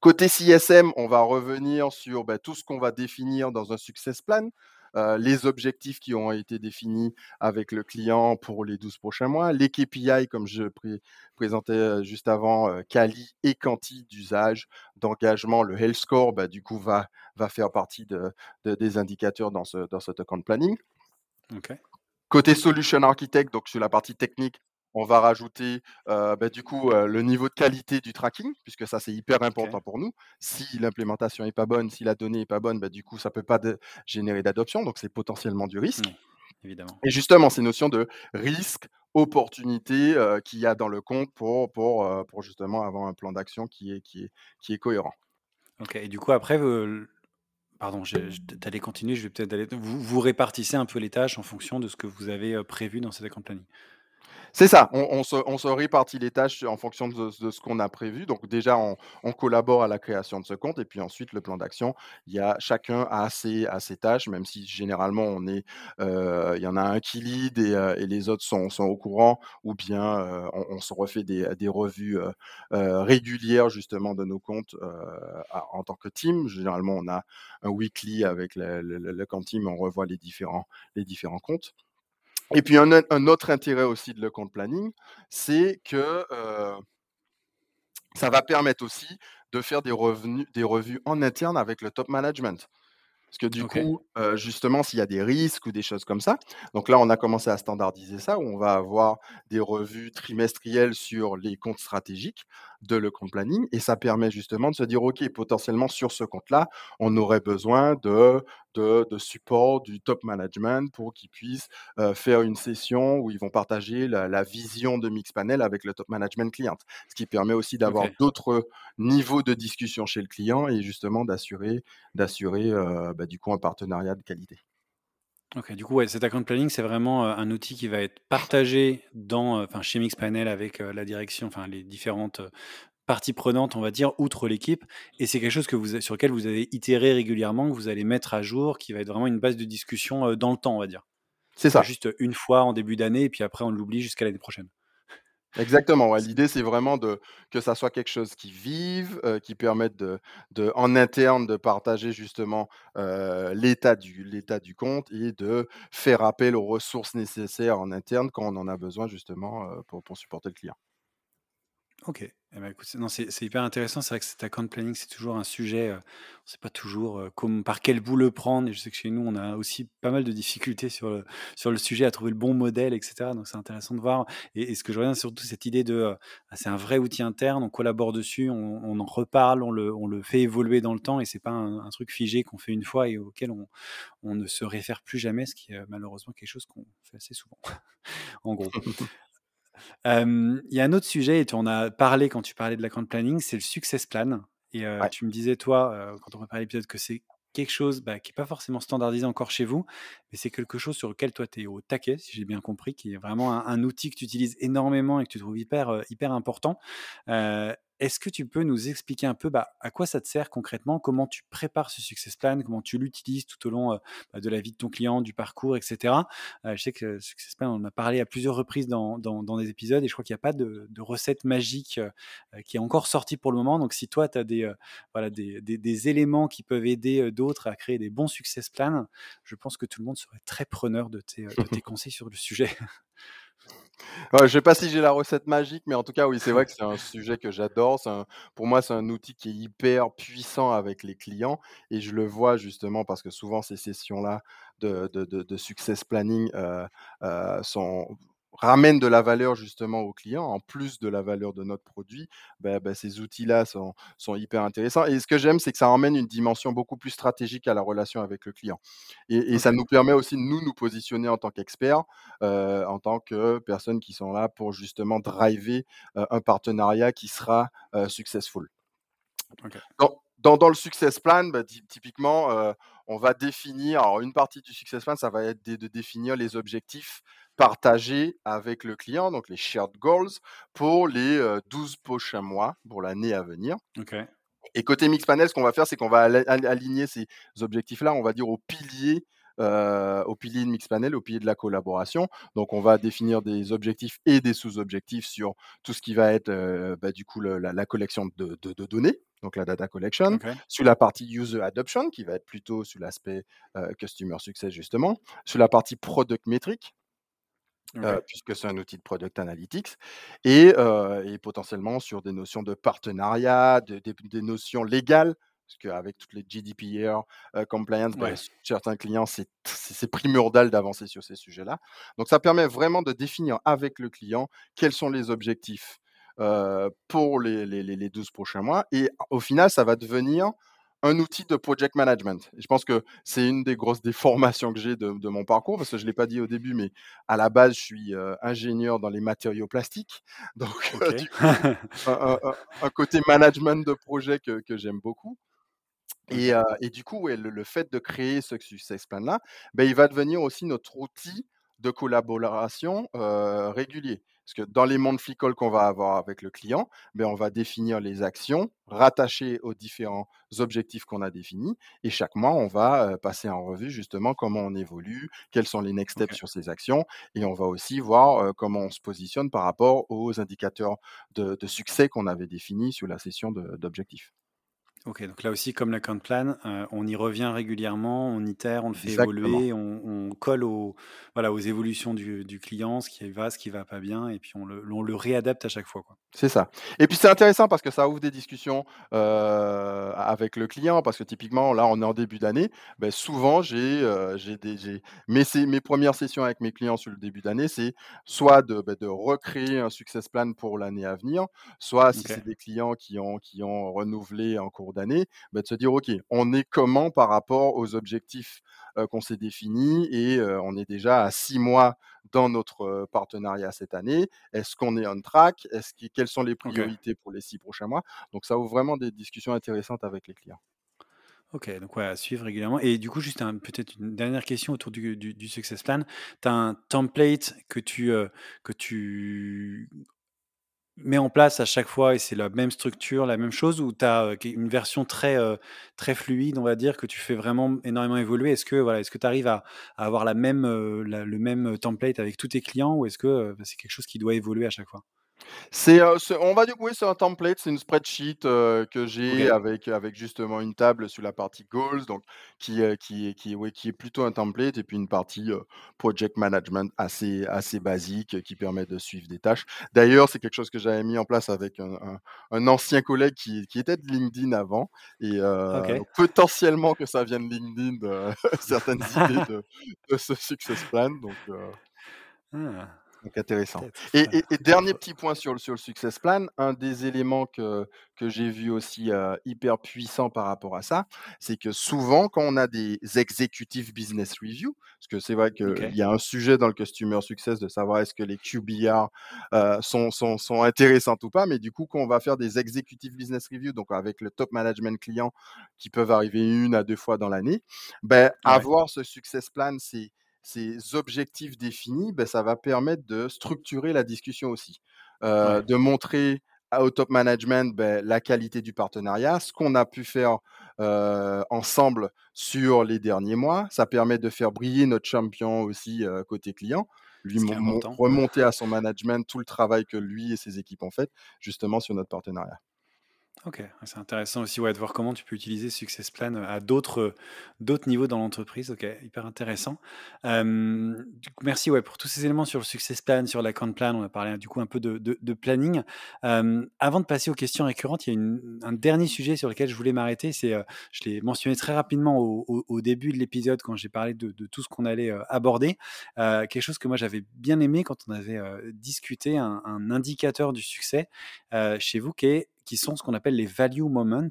Speaker 1: Côté CSM, on va revenir sur ben, tout ce qu'on va définir dans un success plan. Euh, les objectifs qui ont été définis avec le client pour les 12 prochains mois, les KPI, comme je présentais euh, juste avant, euh, Kali et Quanti d'usage, d'engagement. Le Health Score, bah, du coup, va, va faire partie de, des indicateurs dans ce, dans ce account planning. Côté Solution Architect, donc sur la partie technique, on va rajouter bah, du coup le niveau de qualité du tracking, puisque ça c'est hyper important pour nous. Si l'implémentation n'est pas bonne, si la donnée n'est pas bonne, bah, du coup ça ne peut pas générer d'adoption, donc c'est potentiellement du risque.
Speaker 2: évidemment.
Speaker 1: Et justement, ces notions de risque, opportunité qu'il y a dans le compte pour, pour, pour justement avoir un plan d'action qui est, qui, est, qui est cohérent.
Speaker 2: Ok, et du coup après, pardon, tu allais continuer, je vais peut-être aller. Vous, vous répartissez un peu les tâches en fonction de ce que vous avez prévu dans cette account planning.
Speaker 1: C'est ça, on, se, répartit les tâches en fonction de, ce qu'on a prévu. Donc déjà, on, collabore à la création de ce compte et puis ensuite le plan d'action. Il y a chacun a ses, tâches, même si généralement on est, euh, il y en a un qui lead et, euh, les autres sont, au courant, ou bien euh, on, se refait des, revues régulières justement de nos comptes en tant que team. Généralement, on a un weekly avec le, camp team, on revoit les différents comptes. Et puis un, autre intérêt aussi de le compte planning, c'est que ça va permettre aussi de faire des, revenus, des revues en interne avec le top management. Parce que du coup, justement, s'il y a des risques ou des choses comme ça, donc là, on a commencé à standardiser ça, où on va avoir des revues trimestrielles sur les comptes stratégiques de le compte planning, et ça permet justement de se dire, OK, potentiellement sur ce compte-là, on aurait besoin de, de, support du top management pour qu'ils puissent faire une session où ils vont partager la, vision de Mixpanel avec le top management client, ce qui permet aussi d'avoir d'autres niveaux de discussion chez le client et justement d'assurer, d'assurer bah, du coup un partenariat de qualité.
Speaker 2: Ok, du coup, ouais, cet account planning, c'est vraiment un outil qui va être partagé dans, enfin, chez Mixpanel avec la direction, enfin, les différentes parties prenantes, on va dire, outre l'équipe. Et c'est quelque chose que vous, sur lequel vous avez itéré régulièrement, que vous allez mettre à jour, qui va être vraiment une base de discussion dans le temps, on va dire.
Speaker 1: C'est ça.
Speaker 2: juste une fois en début d'année, et puis après, on l'oublie jusqu'à l'année prochaine.
Speaker 1: Exactement, L'idée, c'est vraiment de que ça soit quelque chose qui vive, qui permette de de en interne, de partager justement, l'état du l'état du compte et de faire appel aux ressources nécessaires en interne quand on en a besoin justement, pour pour supporter le client.
Speaker 2: OK. Eh ben, écoute, c'est hyper intéressant. C'est vrai que cet account planning, c'est toujours un sujet, on ne sait pas toujours, par quel bout le prendre et je sais que chez nous, on a aussi pas mal de difficultés sur le sujet à trouver le bon modèle et cetera, donc c'est intéressant de voir et ce que je reviens surtout cette idée de, ah, c'est un vrai outil interne, on collabore dessus, on en reparle, on le fait évoluer dans le temps et c'est pas un truc figé qu'on fait une fois et auquel on ne se réfère plus jamais, ce qui est, malheureusement quelque chose qu'on fait assez souvent, *laughs* en gros. *laughs* Il y a un autre sujet, et tu en as parlé quand tu parlais de l'account planning, c'est le success plan. Et tu me disais, toi, quand on préparait l'épisode, que c'est quelque chose, bah, qui est pas forcément standardisé encore chez vous, mais c'est quelque chose sur lequel toi tu es au taquet, si j'ai bien compris, qui est vraiment un un outil que tu utilises énormément et que tu trouves hyper, hyper important. Est-ce que tu peux nous expliquer un peu, bah, à quoi ça te sert concrètement? Comment tu prépares ce success plan? Comment tu l'utilises tout au long, bah, de la vie de ton client, du parcours et cetera? Heu, je sais que success plan, on en a parlé à plusieurs reprises dans dans dans des épisodes et je crois qu'il y a pas de de recette magique, heu, qui est encore sortie pour le moment. Donc si toi tu as des, voilà, des des des éléments qui peuvent aider, d'autres à créer des bons success plans, je pense que tout le monde serait très preneur de tes, de tes *laughs* conseils sur le sujet. *laughs*
Speaker 1: Ouais, je sais pas si j'ai la recette magique, mais en tout cas, oui, c'est vrai que c'est un sujet que j'adore. Pour moi, c'est un outil qui est hyper puissant avec les clients et je le vois justement parce que souvent ces sessions-là de success planning, heu heu, sont ramènent de la valeur justement aux clients, en plus de la valeur de notre produit, bah bah, ces outils-là sont sont hyper intéressants et ce que j'aime, c'est que ça emmène une dimension beaucoup plus stratégique à la relation avec le client et et ça nous permet aussi de nous, nous positionner en tant qu'experts, heu, en tant que personnes qui sont là pour justement driver, heu, un partenariat qui sera, heu, successful. Dans dans dans le success plan, bah, ty typiquement, on va définir alors une partie du success plan, ça va être de de définir les objectifs partagés avec le client, donc les shared goals pour les, heu, 12 prochains mois, pour l'année à venir. Et côté Mixpanel, ce qu'on va faire, c'est qu'on va aligner ces objectifs-là, on va dire aux piliers, heu, aux piliers de Mixpanel, aux piliers de la collaboration. Donc on va définir des objectifs et des sous-objectifs sur tout ce qui va être, bah, du coup le la la collection de de de données, donc la data collection, sur la partie user adoption qui va être plutôt sur l'aspect, customer success justement, sur la partie product metric, puisque c'est un outil de product analytics et et potentiellement sur des notions de partenariat, de des des notions légales, parce qu'avec toutes les GDPR, compliance, beh,
Speaker 2: ouais,
Speaker 1: certains clients, c'est primordial d'avancer sur ces sujets-là. Donc ça permet vraiment de définir avec le client quels sont les objectifs, pour les les les les 12 prochains mois et au final, ça va devenir un outil de project management. Et je pense que c'est une des grosses déformations que j'ai de de mon parcours, parce que je ne l'ai pas dit au début, mais à la base, je suis, heu, ingénieur dans les matériaux plastiques. *laughs* Donc, du coup, un un un un côté management de projet que que j'aime beaucoup. *laughs* Et heu et du coup, ouais, le le fait de créer ce success plan-là, beh, il va devenir aussi notre outil de collaboration, heu, régulier. Parce que dans les monthly calls qu'on va avoir avec le client, beh, on va définir les actions rattachées aux différents objectifs qu'on a définis et chaque mois, on va, passer en revue justement comment on évolue, quels sont les next steps sur ces actions et on va aussi voir, comment on se positionne par rapport aux indicateurs de de succès qu'on avait définis sur la session d'objectifs.
Speaker 2: OK, donc là aussi, comme l'account plan, heu, on y revient régulièrement, on itère, on le fait
Speaker 1: Exactement.
Speaker 2: évoluer, on on colle aux voilà, aux évolutions du du client, ce qui va, ce qui va pas bien et puis on le on le réadapte à chaque fois.
Speaker 1: C'est ça et puis c'est intéressant parce que ça ouvre des discussions, heu, avec le client parce que typiquement là, on est en début d'année, beh, souvent j'ai, j'ai mes mes 1 sessions avec mes clients sur le début d'année, c'est soit de, de recréer un success plan pour l'année à venir, soit si c'est des clients qui ont qui ont renouvelé en cours d'année, bah, de se dire: «OK, on est comment par rapport aux objectifs, qu'on s'est définis et on est déjà à 6 mois dans notre, partenariat cette année. Est-ce qu'on est on track? Est-ce quelles sont les priorités pour les 6 prochains mois? Donc ça ouvre vraiment des discussions intéressantes avec les clients.
Speaker 2: OK, donc ouais, à suivre régulièrement et du coup, juste un peut-être une dernière question autour du du du success plan. Tu as un template que tu, que tu mets en place à chaque fois et c'est la même structure, la même chose ou tu as, une version très, heu, très fluide, on va dire, que tu fais vraiment énormément évoluer? Est-ce que voilà, que tu arrives à avoir la même, la le même, template avec tous tes clients ou est-ce que, bah, c'est quelque chose qui doit évoluer à chaque fois?
Speaker 1: C'est, on va dire oui, c'est un template, c'est une spreadsheet, que j'ai
Speaker 2: OK,
Speaker 1: avec avec justement une table sur la partie goals, donc qui, qui est qui est oui, qui est plutôt un template et puis une partie, project management assez assez basique, qui permet de suivre des tâches. D'ailleurs, c'est quelque chose que j'avais mis en place avec un un un ancien collègue qui qui était de LinkedIn avant et heu,
Speaker 2: OK.
Speaker 1: donc potentiellement que ça vienne de LinkedIn, de *laughs* certaines idées de *laughs* de ce success plan donc
Speaker 2: Ah.
Speaker 1: Donc intéressant. Et, dernier petit point sur le, sur le success plan, un des éléments que, que j'ai vu aussi euh, hyper puissant par rapport à ça, c'est que souvent quand on a des executive business review, parce que c'est vrai qu'il y a un sujet dans le customer success de savoir est-ce que les QBR euh, sont, sont, sont intéressantes ou pas, mais du coup quand on va faire des executive business review, donc avec le top management client qui peuvent arriver une à deux fois dans l'année, ben, avoir ce success plan, c'est ces objectifs définis, ben, ça va permettre de structurer la discussion aussi, de montrer au top management ben, la qualité du partenariat, ce qu'on a pu faire ensemble sur les derniers mois. Ça permet de faire briller notre champion aussi côté client, lui remonter à son management tout le travail que lui et ses équipes ont fait justement sur notre partenariat.
Speaker 2: Ok, c'est intéressant aussi ouais, de voir comment tu peux utiliser Success Plan à d'autres d'autres niveaux dans l'entreprise. Ok, hyper intéressant. merci ouais, pour tous ces éléments sur le Success Plan, sur l'account plan. On a parlé du coup un peu de, de, planning. avant de passer aux questions récurrentes, il y a un dernier sujet sur lequel je voulais m'arrêter. C'est, je l'ai mentionné très rapidement au, au, début de l'épisode quand j'ai parlé de, tout ce qu'on allait aborder. quelque chose que moi j'avais bien aimé quand on avait discuté, un, indicateur du succès chez vous qui est qui sont ce qu'on appelle les value moments.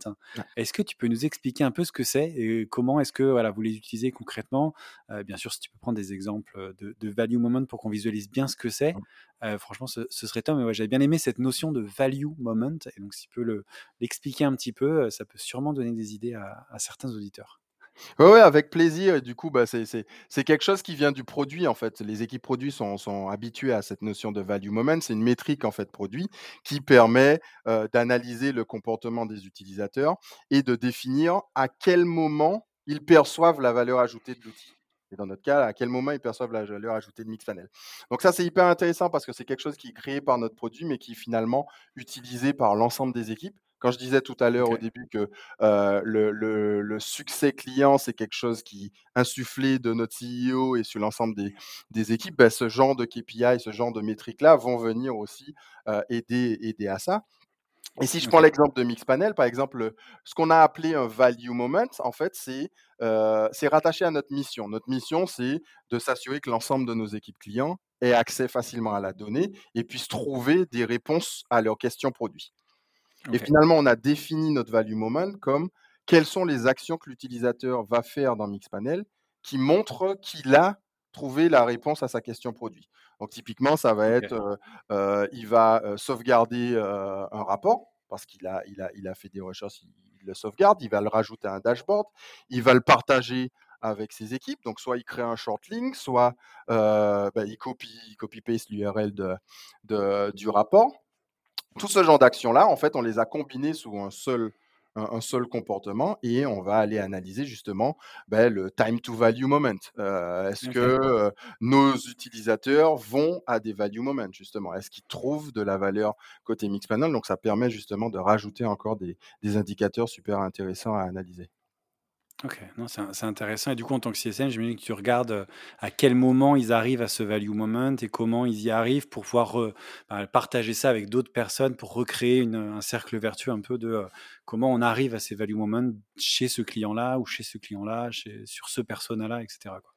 Speaker 2: Est-ce que tu peux nous expliquer un peu ce que c'est et comment est-ce que voilà, vous les utilisez concrètement? Euh, Bien sûr, si tu peux prendre des exemples de, value moment pour qu'on visualise bien ce que c'est, euh, franchement, ce, serait top. Mais ouais, j'avais bien aimé cette notion de value moment. Et donc, si tu peux l'expliquer un petit peu, ça peut sûrement donner des idées à certains auditeurs.
Speaker 1: Oui, ouais, avec plaisir et du coup, bah, c'est quelque chose qui vient du produit, en fait. Les équipes produits sont sont habituées à cette notion de value moment. C'est une métrique, en fait, produit qui permet, d'analyser le comportement des utilisateurs et de définir à quel moment ils perçoivent la valeur ajoutée de l'outil et dans notre cas, à quel moment ils perçoivent la valeur ajoutée de Mixpanel. Donc ça, c'est hyper intéressant parce que c'est quelque chose qui est créé par notre produit, mais qui est finalement utilisé par l'ensemble des équipes. Quand je disais tout à l'heure au début que le, succès client, c'est quelque chose qui insufflé de notre CEO et sur l'ensemble des, équipes, ben, ce genre de KPI, ce genre de métriques-là vont venir aussi aider, aider à ça. Et si je prends l'exemple de Mixpanel, par exemple, ce qu'on a appelé un value moment, en fait, c'est rattaché à notre mission. Notre mission, c'est de s'assurer que l'ensemble de nos équipes clients aient accès facilement à la donnée et puissent trouver des réponses à leurs questions produits. Et finalement, on a défini notre value moment comme quelles sont les actions que l'utilisateur va faire dans Mixpanel qui montrent qu'il a trouvé la réponse à sa question produit. Donc typiquement, ça va être, il va sauvegarder un rapport parce qu'il a, il a, il a fait des recherches, il, le sauvegarde, il va le rajouter à un dashboard, il va le partager avec ses équipes. Donc soit il crée un short link, soit bah, il copie, copie paste l'URL de, du rapport. Tout ce genre d'actions-là, en fait, on les a combinés sous un seul, un, seul comportement et on va aller analyser justement ben, le time to value moment. Euh, est-ce que euh, nos utilisateurs vont à des value moments justement? Est-ce qu'ils trouvent de la valeur côté Mixpanel? Donc ça permet justement de rajouter encore des indicateurs super intéressants à analyser.
Speaker 2: OK, non, c'est intéressant et du coup, en tant que CSM, j'imagine que tu regardes, à quel moment ils arrivent à ce value moment et comment ils y arrivent pour pouvoir bah, partager ça avec d'autres personnes pour recréer une, un cercle vertueux un peu de, comment on arrive à ces value moments chez ce client-là ou chez ce client-là, sur ce persona-là etc.
Speaker 1: quoi.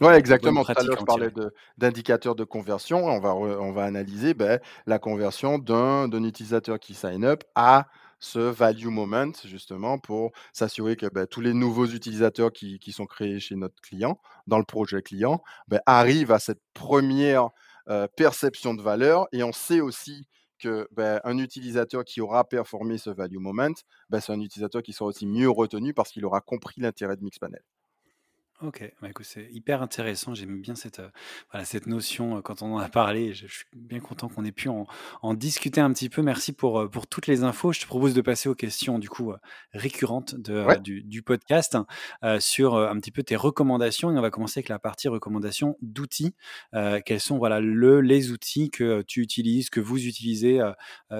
Speaker 1: Ouais, exactement. Tout à l'heure, je parlais d'indicateurs de conversion. On va on va analyser, ben, la conversion d'un utilisateur qui sign up à ce value moment, justement, pour s'assurer que bah, tous les nouveaux utilisateurs qui, sont créés chez notre client, dans le projet client, bah, arrivent à cette première perception de valeur. Et on sait aussi que bah, un utilisateur qui aura performé ce value moment, c'est un utilisateur qui sera aussi mieux retenu parce qu'il aura compris l'intérêt de Mixpanel.
Speaker 2: OK, bah, écoute, c'est hyper intéressant. J'aime bien cette, euh, voilà, cette notion, euh, quand on en a parlé. Je suis bien content qu'on ait pu en en discuter un petit peu. Merci pour, euh, pour toutes les infos. Je te propose de passer aux questions, du coup, récurrentes de, du du podcast, sur, un petit peu tes recommandations et on va commencer avec la partie recommandations d'outils. quels sont, voilà, le les outils que, tu utilises, que vous utilisez,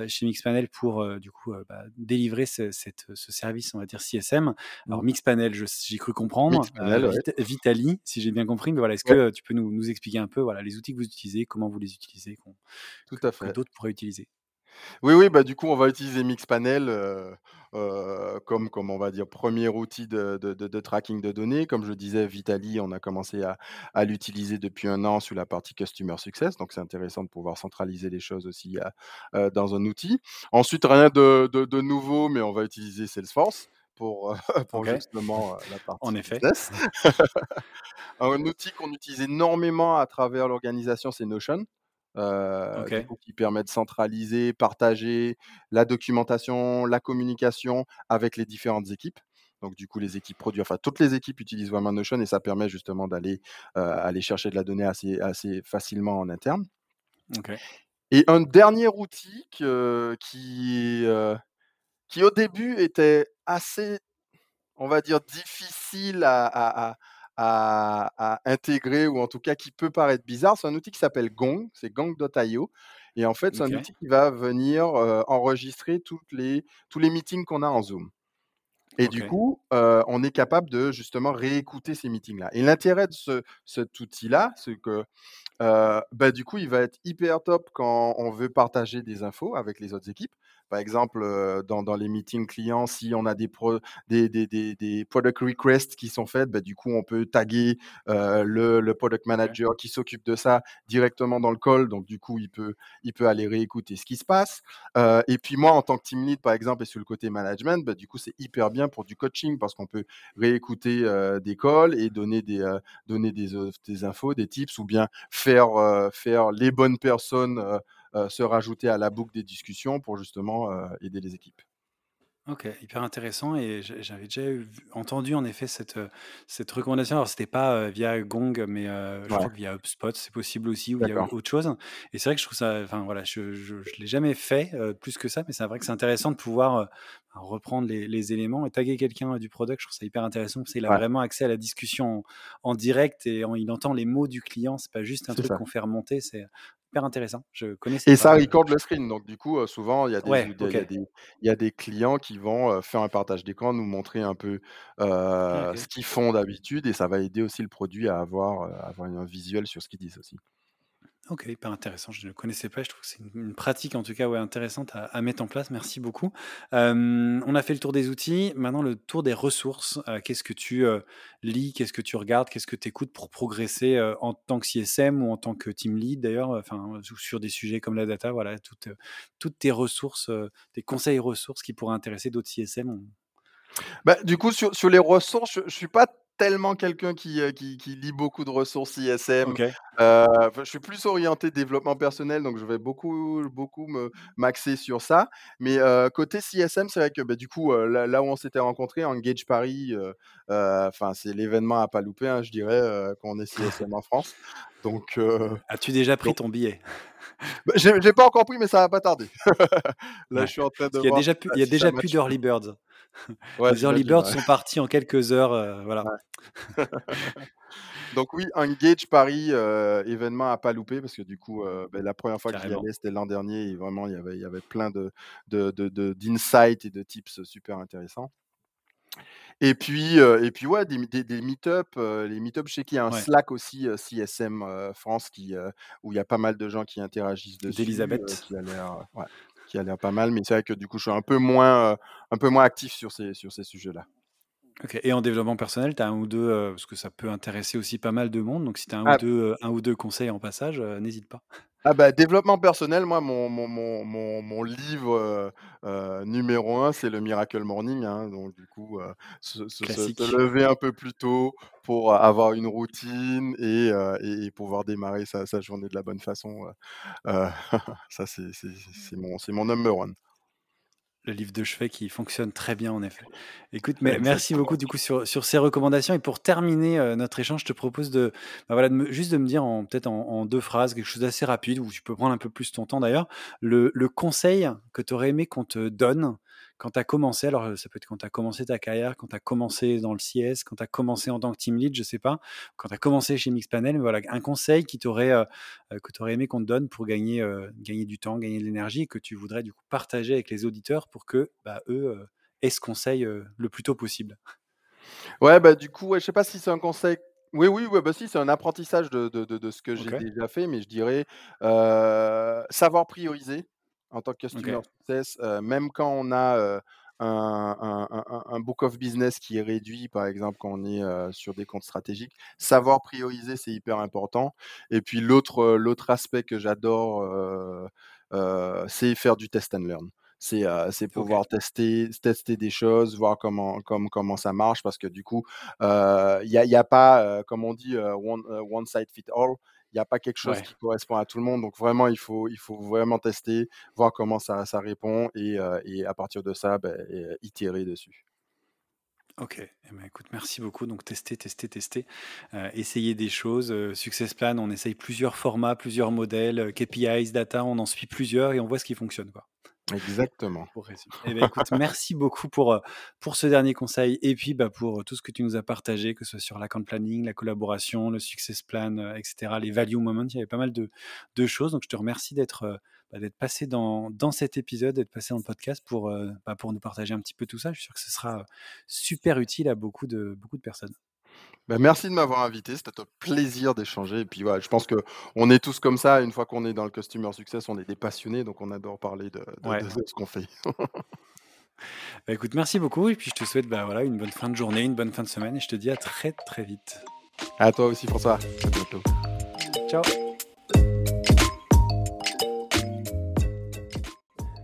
Speaker 2: chez Mixpanel pour, du coup, bah, délivrer ce cette, ce service, on va dire CSM? Alors Mixpanel, j'ai cru comprendre, Mixpanel, Vitali, si j'ai bien compris. Mais voilà, est-ce que tu peux nous, nous, expliquer un peu voilà, les outils que vous utilisez, comment vous les utilisez,
Speaker 1: Tout à fait.
Speaker 2: que d'autres pourraient utiliser?
Speaker 1: Oui, oui, bah, du coup, on va utiliser Mixpanel, heu heu, comme comme on va dire, premier outil de de de de tracking de données. Comme je disais, Vitali, on a commencé à à l'utiliser depuis un an sur la partie customer success, donc c'est intéressant de pouvoir centraliser les choses aussi, dans un outil. Ensuite, rien de nouveau, mais on va utiliser Salesforce *laughs* pour,
Speaker 2: OK.
Speaker 1: justement, la
Speaker 2: En
Speaker 1: partie
Speaker 2: effet.
Speaker 1: business. *laughs* Un outil qu'on utilise énormément à travers l'organisation, c'est Notion. Coup, qui permet de centraliser, partager la documentation, la communication avec les différentes équipes. Donc du coup, les équipes produits, enfin toutes les équipes utilisent vraiment Notion et ça permet justement d'aller, aller chercher de la donnée assez assez facilement en interne. Et un dernier outil que qui, qui au début était assez on va dire difficile à à à à à intégrer ou en tout cas qui peut paraître bizarre, c'est un outil qui s'appelle Gong, c'est gong.io et en fait, c'est un outil qui va venir, heu, enregistrer toutes les tous les meetings qu'on a en Zoom et du coup, heu, on est capable de justement réécouter ces meetings-là et l'intérêt de ce cet outil-là, c'est que Heu, bah, du coup, il va être hyper top quand on veut partager des infos avec les autres équipes. Par exemple, heu, dans dans les meetings clients, si on a des pro des des des des product requests qui sont faites, bah, du coup, on peut taguer, heu, le le product manager qui s'occupe de ça directement dans le call. Donc du coup, il peut il peut aller réécouter ce qui se passe. Heu et puis moi, en tant que team lead, par exemple et sur le côté management, bah, du coup, c'est hyper bien pour du coaching parce qu'on peut réécouter, des calls et donner des, donner des, infos, des tips ou bien faire, faire les bonnes personnes, se rajouter à la boucle des discussions pour justement, heu, aider les équipes.
Speaker 2: OK, hyper intéressant et j'ai j'avais déjà entendu en effet cette, heu, cette recommandation. Alors c'était pas, via Gong, mais, je
Speaker 1: Ouais,
Speaker 2: crois que via HubSpot, c'est possible aussi ou via autre chose et c'est vrai que je trouve ça enfin voilà, je je je l'ai jamais fait, plus que ça, mais c'est vrai que c'est intéressant de pouvoir, heu, reprendre les les éléments et taguer quelqu'un du product. Je trouve ça hyper intéressant parce qu'il a
Speaker 1: Ouais,
Speaker 2: vraiment accès à la discussion en en direct et en il entend les mots du client. C'est pas juste un truc qu'on fait remonter, c'est hyper intéressant. Je connaissais
Speaker 1: Et ça
Speaker 2: heu
Speaker 1: record le screen, donc du coup, heu, souvent il y
Speaker 2: ouais,
Speaker 1: y y a des clients qui vont, heu, faire un partage d'écran, nous montrer un peu, ce qu'ils font d'habitude et ça va aider aussi le produit à avoir, heu, avoir un visuel sur ce qu'ils disent aussi.
Speaker 2: OK, hyper intéressant. Je ne connaissais pas. Je trouve que c'est une pratique, en tout cas, ouais, intéressante à mettre en place. Merci beaucoup. On a fait le tour des outils. Maintenant, le tour des ressources. Heu, qu'est-ce que tu, heu, lis? Qu'est-ce que tu regardes? Qu'est-ce que tu écoutes pour progresser, heu, en tant que CSM ou en tant que team lead d'ailleurs? Enfin, sur des sujets comme la data, voilà, toutes, toutes tes ressources, tes conseils ressources qui pourraient intéresser d'autres CSM.
Speaker 1: Bah, du coup, sur sur les ressources, je je suis pas tellement quelqu'un qui, heu, qui qui lit beaucoup de ressources ISM. Enfin, je suis plus orienté développement personnel, donc je vais beaucoup beaucoup me m'axer sur ça. Mais, heu, côté CSM, c'est vrai que, bah, du coup, là là où on s'était rencontrés, Engage Paris, enfin, c'est l'événement à pas louper, hein, je dirais, quand on est *laughs* CSM en France. Donc,
Speaker 2: As-tu déjà pris
Speaker 1: donc
Speaker 2: ton billet? *laughs*
Speaker 1: bah, j'ai pas encore pris, mais ça va pas tarder. *laughs* Là,
Speaker 2: Ouais.
Speaker 1: je suis en train de
Speaker 2: Parce qu'il y a déjà il y a déjà plus d'early birds.
Speaker 1: Ouais,
Speaker 2: Les early birds sont partis en quelques heures, heu, voilà.
Speaker 1: Ouais. *laughs* *laughs* Donc oui, Engage Paris, heu, événement à pas louper parce que du coup, heu, beh, la première fois que j'y allais, c'était l'an dernier et vraiment il y avait il y avait plein de de de de d'insights et de tips super intéressants. Et puis, heu et puis ouais, des des des meet-up, les meet-up, je sais qu'il y a un
Speaker 2: Ouais.
Speaker 1: Slack aussi, CSM, France qui, où il y a pas mal de gens qui interagissent dessus,
Speaker 2: D'Elisabeth.
Speaker 1: ouais, qui a l'air pas mal. Mais c'est vrai que du coup, je suis un peu moins, un peu moins actif sur ces sur ces sujets-là.
Speaker 2: Et en développement personnel, tu as 1 ou 2, heu, parce que ça peut intéresser aussi pas mal de monde, donc si tu as 1 ou
Speaker 1: Ah
Speaker 2: 2, heu, 1 ou 2 conseils en passage, n'hésite pas.
Speaker 1: Ah bah, développement personnel, moi, mon mon mon mon mon livre, heu heu, numéro un, c'est le Miracle Morning, hein, donc du coup, heu, se se se se
Speaker 2: Classique.
Speaker 1: lever un peu plus tôt pour avoir une routine et et et pouvoir démarrer sa sa journée de la bonne façon, *laughs* ça c'est c'est c'est mon c'est mon number one.
Speaker 2: Le livre de chevet qui fonctionne très bien en effet. Écoute, mais merci beaucoup du coup sur sur ces recommandations. Et pour terminer, heu, notre échange, je te propose de, bah, voilà, de me juste de me dire en peut-être en en 2 phrases, quelque chose d'assez rapide où tu peux prendre un peu plus ton temps d'ailleurs, le le conseil que tu aurais aimé qu'on te donne quand tu as commencé. Alors, heu, ça peut être quand tu as commencé ta carrière, quand tu as commencé dans le CS, quand tu as commencé en tant que team lead, je sais pas, quand tu as commencé chez Mixpanel, mais voilà, un conseil qui t'aurait, heu heu, que tu aurais aimé qu'on te donne pour gagner, du temps, gagner de l'énergie que tu voudrais du coup partager avec les auditeurs pour que, bah, eux, heu, aient ce conseil, le plus tôt possible?
Speaker 1: Ouais, bah, du coup, ouais, je sais pas si c'est un conseil oui, oui, ouais, bah, si, c'est un apprentissage de de de de ce que j'ai déjà fait, mais je dirais, savoir prioriser. En tant que customer success, même quand on a un, book of business qui est réduit, par exemple, quand on est sur des comptes stratégiques. Savoir prioriser, c'est hyper important. Et puis l'autre, l'autre aspect que j'adore, c'est faire du test and learn. C'est, pouvoir tester, tester des choses, voir comment, comment ça marche, parce que du coup, il n'y a, y a, pas, comme on dit, one, one side fit all il n'y a pas quelque chose qui correspond à tout le monde. Donc vraiment, il faut, il faut vraiment tester, voir comment ça, ça répond et, et à partir de ça, bah, itérer dessus.
Speaker 2: Ok, eh ben, écoute, merci beaucoup. Donc tester, tester, tester, essayer des choses. Success Plan, on essaye plusieurs formats, plusieurs modèles, KPIs, data, on en suit plusieurs et on voit ce qui fonctionne. Quoi.
Speaker 1: Exactement.
Speaker 2: Eh ben, merci beaucoup pour, pour ce dernier conseil et puis bah, pour tout ce que tu nous as partagé, que ce soit sur l'account planning, la collaboration, le success plan, etc., les value moments. Il y avait pas mal de, de choses. Donc, je te remercie d'être bah, passé dans, cet épisode, d'être passé dans le podcast pour, bah, pour nous partager un petit peu tout ça. Je suis sûr que ce sera super utile à beaucoup de personnes.
Speaker 1: Bah, merci de m'avoir invité, c'était un plaisir d'échanger. Et puis voilà, je pense qu'on est tous comme ça. Une fois qu'on est dans le Customer Success, on est des passionnés, donc on adore parler de, ce qu'on fait.
Speaker 2: Bah, écoute, merci beaucoup. Et puis je te souhaite bah, voilà, une bonne fin de journée, une bonne fin de semaine. Et je te dis à très très vite.
Speaker 1: À toi aussi, François. À bientôt.
Speaker 2: Ciao.